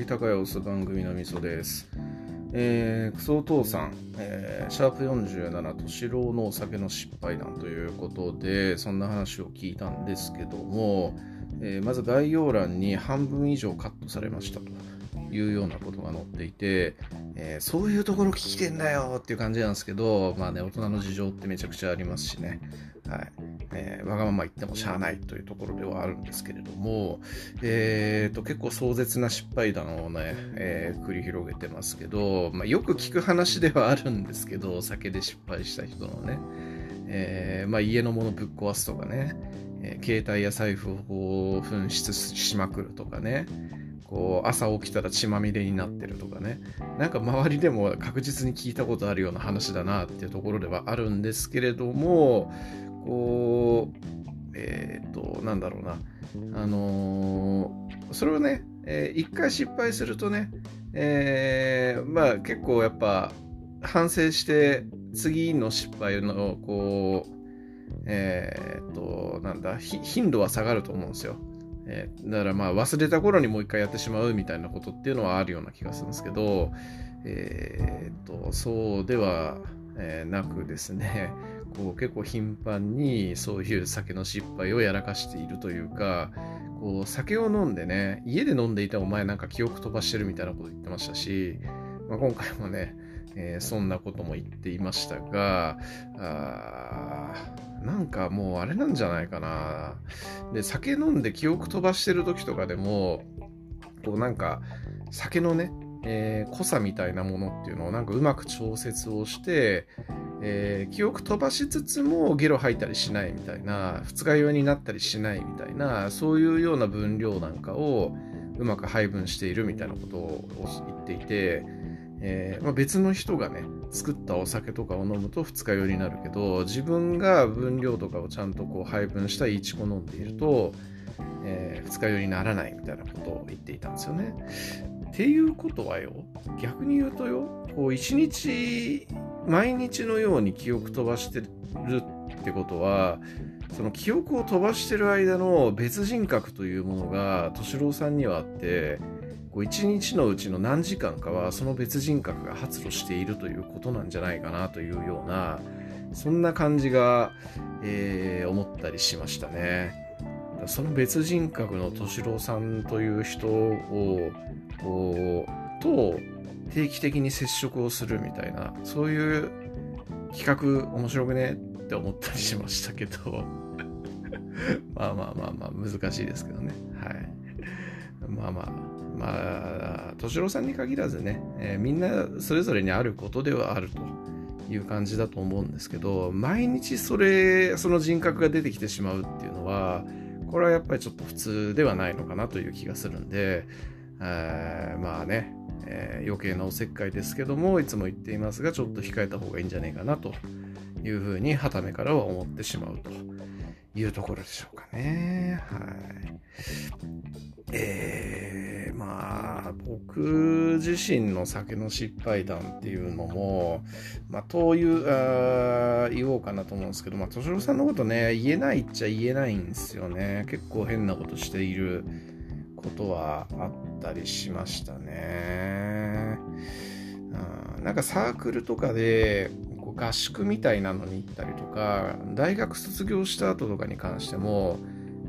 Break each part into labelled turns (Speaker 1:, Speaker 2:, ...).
Speaker 1: 木隆也をす番組のみそです。えー、クソお父さん、えー、シャープ47と四郎のお酒の失敗談ということで、そんな話を聞いたんですけども、えー、まず概要欄に半分以上カットされましたと。いうようなことが載っていて、えー、そういうところ聞いてんだよっていう感じなんですけど、まあね、大人の事情ってめちゃくちゃありますしね、はいえー、わがまま言ってもしゃあないというところではあるんですけれども、えーと、結構壮絶な失敗談をね、えー、繰り広げてますけど、まあ、よく聞く話ではあるんですけど、酒で失敗した人のね、えーまあ、家のものぶっ壊すとかね、えー、携帯や財布を紛失しまくるとかね、こう朝起きたら血まみれになってるとかねなんか周りでも確実に聞いたことあるような話だなっていうところではあるんですけれどもこうえっ、ー、となんだろうな。あのー、それをね、えー、一回失敗するとね、えー、まあ結構やっぱ反省して次の失敗のこうえっ、となんだ頻度は下がると思うんですよ。え、だからまあ忘れた頃にもう一回やってしまうみたいなことっていうのはあるような気がするんですけど、えー、とそうでは、え、なくですね。こう結構頻繁にそういう酒の失敗をやらかしているというかこう酒を飲んでね家で飲んでいたお前なんか記憶飛ばしてるみたいなこと言ってましたし、まあ、今回もね、えー、そんなことも言っていましたがあなんかもうあれなんじゃないかな。で、酒飲んで記憶飛ばしてる時とかでも、こうなんか、酒のね、えー、濃さみたいなものっていうのをなんかうまく調節をして、えー、記憶飛ばしつつもゲロ吐いたりしないみたいな二日酔いになったりしないみたいなそういうような分量なんかをうまく配分しているみたいなことを言っていて、えー、まあ、別の人がね作ったお酒とかを飲むと二日酔いになるけど自分が分量とかをちゃんとこう配分したいちこ飲んでいると、えー、二日酔いにならないみたいなことを言っていたんですよね。っていうことはよ逆に言うとよこう一日毎日のように記憶飛ばしてるってことはその記憶を飛ばしてる間の別人格というものが敏郎さんにはあってこう一日のうちの何時間かはその別人格が発露しているということなんじゃないかなというようなそんな感じが、えー、思ったりしましたね。その別人格の敏郎さんという人をと定期的に接触をするみたいなそういう企画面白くねって思ったりしましたけど。まあまあまあまあ難しいですけどね。はい。まあまあまあ、敏郎さんに限らずね、えー、みんなそれぞれにあることではあるという感じだと思うんですけど、毎日それ、その人格が出てきてしまうっていうのは、これはやっぱりちょっと普通ではないのかなという気がするんで、えー、まあね、えー、余計なおせっかいですけども、いつも言っていますが、ちょっと控えた方がいいんじゃないかなというふうに、はためからは思ってしまうというところでしょうかね。はい。えー、まあ、僕自身の酒の失敗談っていうのも、まあ、というあ、言おうかなと思うんですけど、まあ、敏郎さんのことね、言えないっちゃ言えないんですよね。結構変なことしていることはあったりしましたね。うん、なんかサークルとかで、こう合宿みたいなのに行ったりとか大学卒業した後とかに関しても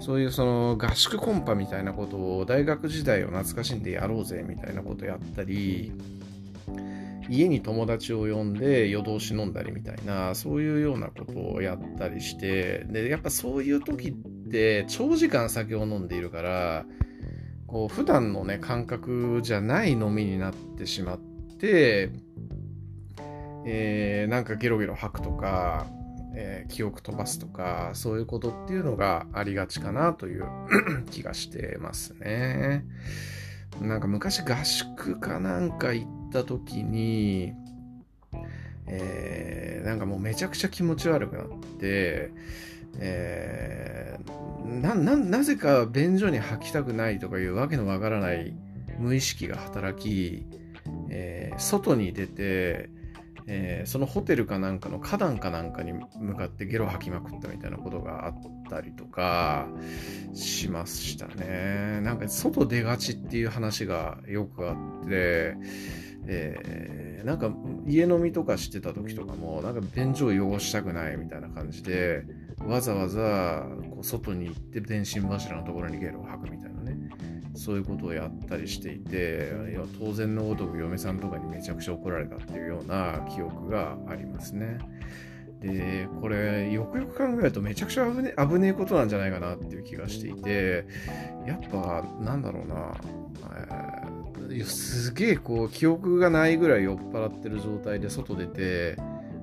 Speaker 1: そういうその合宿コンパみたいなことを大学時代を懐かしんでやろうぜみたいなことやったり家に友達を呼んで夜通し飲んだりみたいなそういうようなことをやったりしてでやっぱそういう時って長時間酒を飲んでいるからこう普段のね感覚じゃない飲みになってしまってえー、なんかゲロゲロ吐くとか、えー、記憶飛ばすとか、そういうことっていうのがありがちかなという 気がしてますね。なんか昔合宿かなんか行った時に、えー、なんかもうめちゃくちゃ気持ち悪くなって、えー、なななぜか便所に吐きたくないとかいうわけのわからない無意識が働き、えー、外に出て、えー、そのホテルかなんかの花壇かなんかに向かってゲロ吐きまくったみたいなことがあったりとかしましたね。なんか外出がちっていう話がよくあって、えー、なんか家飲みとかしてた時とかもなんか便所を汚したくないみたいな感じでわざわざこう外に行って電信柱のところにゲロを吐くみたいなそういうことをやったりしていて当然のごとく嫁さんとかにめちゃくちゃ怒られたっていうような記憶がありますね。でこれよくよく考えるとめちゃくちゃ危ね危ねえことなんじゃないかなっていう気がしていてやっぱなんだろうな、えー、すげえこう記憶がないぐらい酔っ払ってる状態で外出て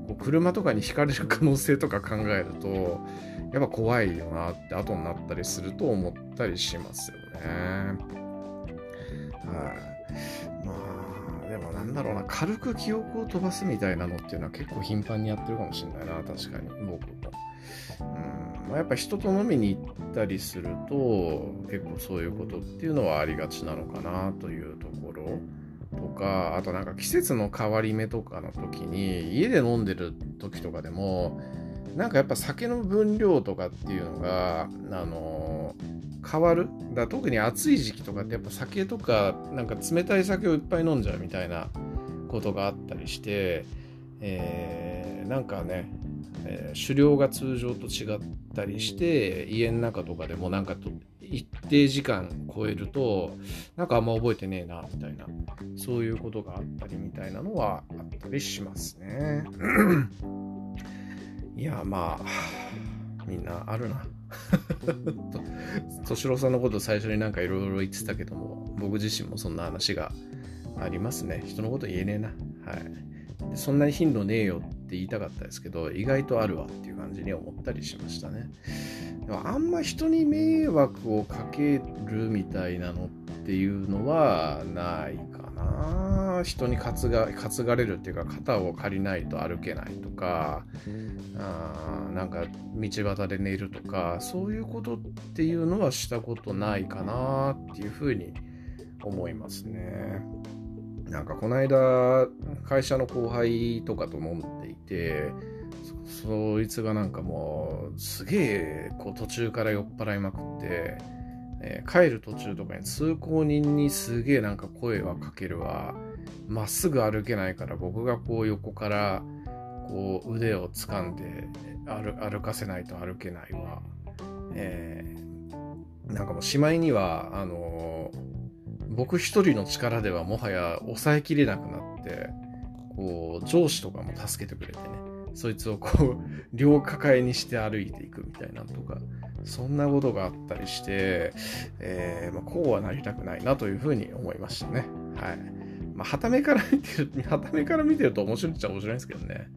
Speaker 1: こう車とかにひかれる可能性とか考えるとやっぱ怖いよなって後になったりすると思ったりしますよね。はい、まあでもなんだろうな。軽く記憶を飛ばすみたいなのっていうのは結構頻繁にやってるかもしれないな。確かに。僕も。うん。まあ、やっぱ人と飲みに行ったりすると結構そういうことっていうのはありがちなのかなというところ。とかあとなんか季節の変わり目とかの時に家で飲んでる時とかでもなんかやっぱ酒の分量とかっていうのがあの変わる。だ特に暑い時期とかってやっぱ酒とかなんか冷たい酒をいっぱい飲んじゃうみたいなことがあったりして、えー、なんかね、えー、狩猟が通常と違ったりして家の中とかでもなんかと一定時間超えるとなんかあんま覚えてねえなみたいな。そういうことがあったりみたいなのはあったりしますね。いやまあみんなあるな。敏郎さんのこと最初になんかいろいろ言ってたけども僕自身もそんな話がありますね。人のこと言えねえな。はい。そんなに頻度ねえよって言いたかったですけど意外とあるわっていう感じに思ったりしましたね。でもあんま人に迷惑をかけるみたいなのっていうのはないかな。人に担が担がれるっていうか肩を借りないと歩けないとかあなんか道端で寝るとかそういうことっていうのはしたことないかなっていうふうに思いますね。なんかこの間会社の後輩とかと飲んでいてそいつがなんかもうすげえこう途中から酔っ払いまくって、えー、帰る途中とかに通行人にすげえなんか声はかけるわまっすぐ歩けないから僕がこう横からこう腕を掴んで歩かせないと歩けないわ、えー、なんかもうしまいにはあのー、僕一人の力ではもはや抑えきれなくなってこう上司とかも助けてくれてねそいつをこう 両抱えにして歩いていくみたいなとかそんなことがあったりして、えー、まあ、こうはなりたくないなというふうに思いましたね。はい。まあ、はためから見てる、はためから見てると面白いっちゃ面白いんですけどね。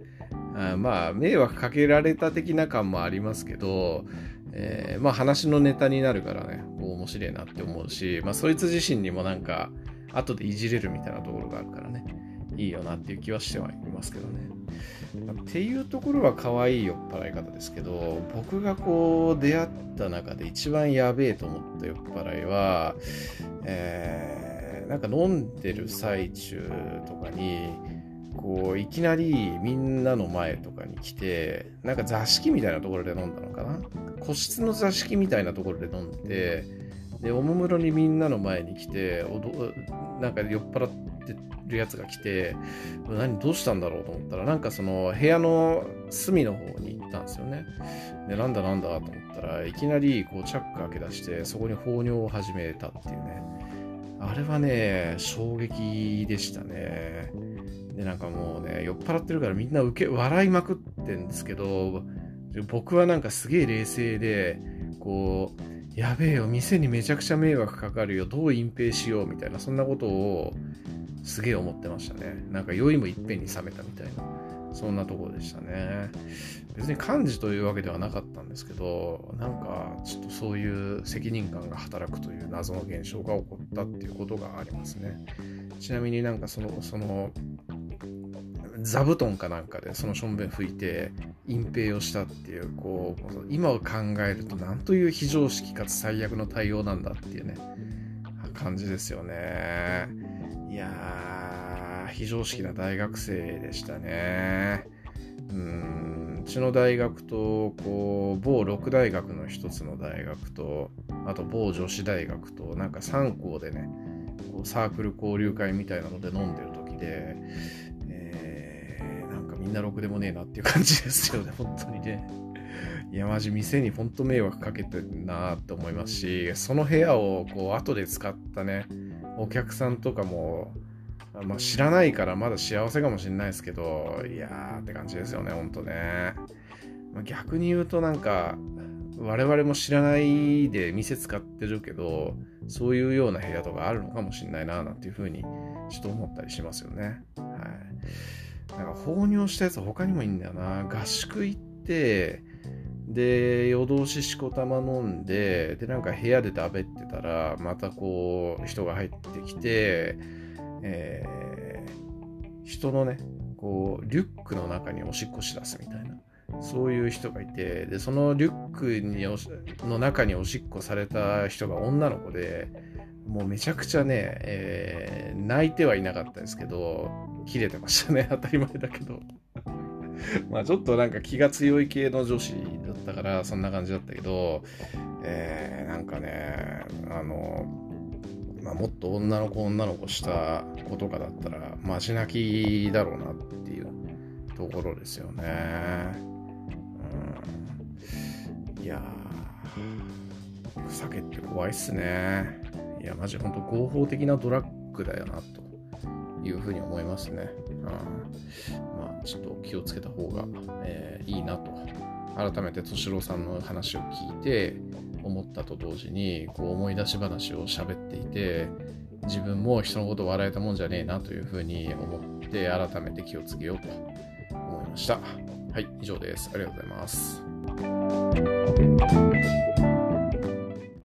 Speaker 1: あまあ、迷惑かけられた的な感もありますけど、えー、まあ話のネタになるからね、面白いなって思うし、まあそいつ自身にもなんか、後でいじれるみたいなところがあるからね、いいよなっていう気はしてはいますけどね。っていうところは可愛い酔っ払い方ですけど僕がこう出会った中で一番やべえと思った酔っ払いは、えー、なんか飲んでる最中とかにこういきなりみんなの前とかに来てなんか座敷みたいなところで飲んだのかな？個室の座敷みたいなところで飲んででおもむろにみんなの前に来てなんか酔っ払ってるやつが来て何どうしたんだろうと思ったらなんかその部屋の隅の方に行ったんですよね。でなんだなんだと思ったらいきなりこうチャック開け出してそこに放尿を始めたっていうね。あれはね衝撃でしたね。でなんかもうね酔っ払ってるからみんな受け笑いまくってんですけど僕はなんかすげえ冷静でこうやべえよ店にめちゃくちゃ迷惑かかるよどう隠蔽しようみたいなそんなことをすげえ思ってましたね。なんか酔いもいっぺんに冷めたみたいな。そんなとこでしたね。別に幹事というわけではなかったんですけどなんかちょっとそういう責任感が働くという謎の現象が起こったっていうことがありますね。ちなみになんかそのその座布団かなんかでそのしょんべん拭いて隠蔽をしたっていうこう今を考えるとなんという非常識かつ最悪の対応なんだっていうね感じですよね。いや非常識な大学生でしたね。うん。うちの大学とこう某六大学の一つの大学とあと某女子大学となんか3校でねこうサークル交流会みたいなので飲んでる時で、えー、なんかみんなろくでもねえなっていう感じですよね本当にね。いやマジ店に本当迷惑かけてるなって思いますしその部屋をこう後で使ったねお客さんとかもまあ、知らないからまだ幸せかもしれないですけど、いやーって感じですよね、ほんとね。まあ、逆に言うとなんか、我々も知らないで店使ってるけど、そういうような部屋とかあるのかもしれないな、なんていうふうにちょっと思ったりしますよね。はい。なんか放尿したやつ他にもいいんだよな。合宿行って、で、夜通ししこたま飲んで、で、なんか部屋で食べてたら、またこう、人が入ってきて、えー、人のね、こう、リュックの中におしっこしだすみたいな。そういう人がいて、で、そのリュックにの中におしっこされた人が女の子で、もうめちゃくちゃね、えー、泣いてはいなかったですけど、切れてましたね。当たり前だけど。まあちょっとなんか気が強い系の女子だったから、そんな感じだったけど、えー、なんかね、あの、まあ、もっと女の子女の子した子とかだったらマジ泣きだろうなっていうところですよね。うん、いやー、酒って怖いっすね。いや、マジほんと合法的なドラッグだよなというふうに思いますね。うん、まあ、ちょっと気をつけた方が、えー、いいなと。改めて敏郎さんの話を聞いて、思ったと同時にこう思い出し話を喋っていて自分も人のこと笑えたもんじゃねえなというふうに思って改めて気をつけようと思いました。はい、以上です。ありがとうございます。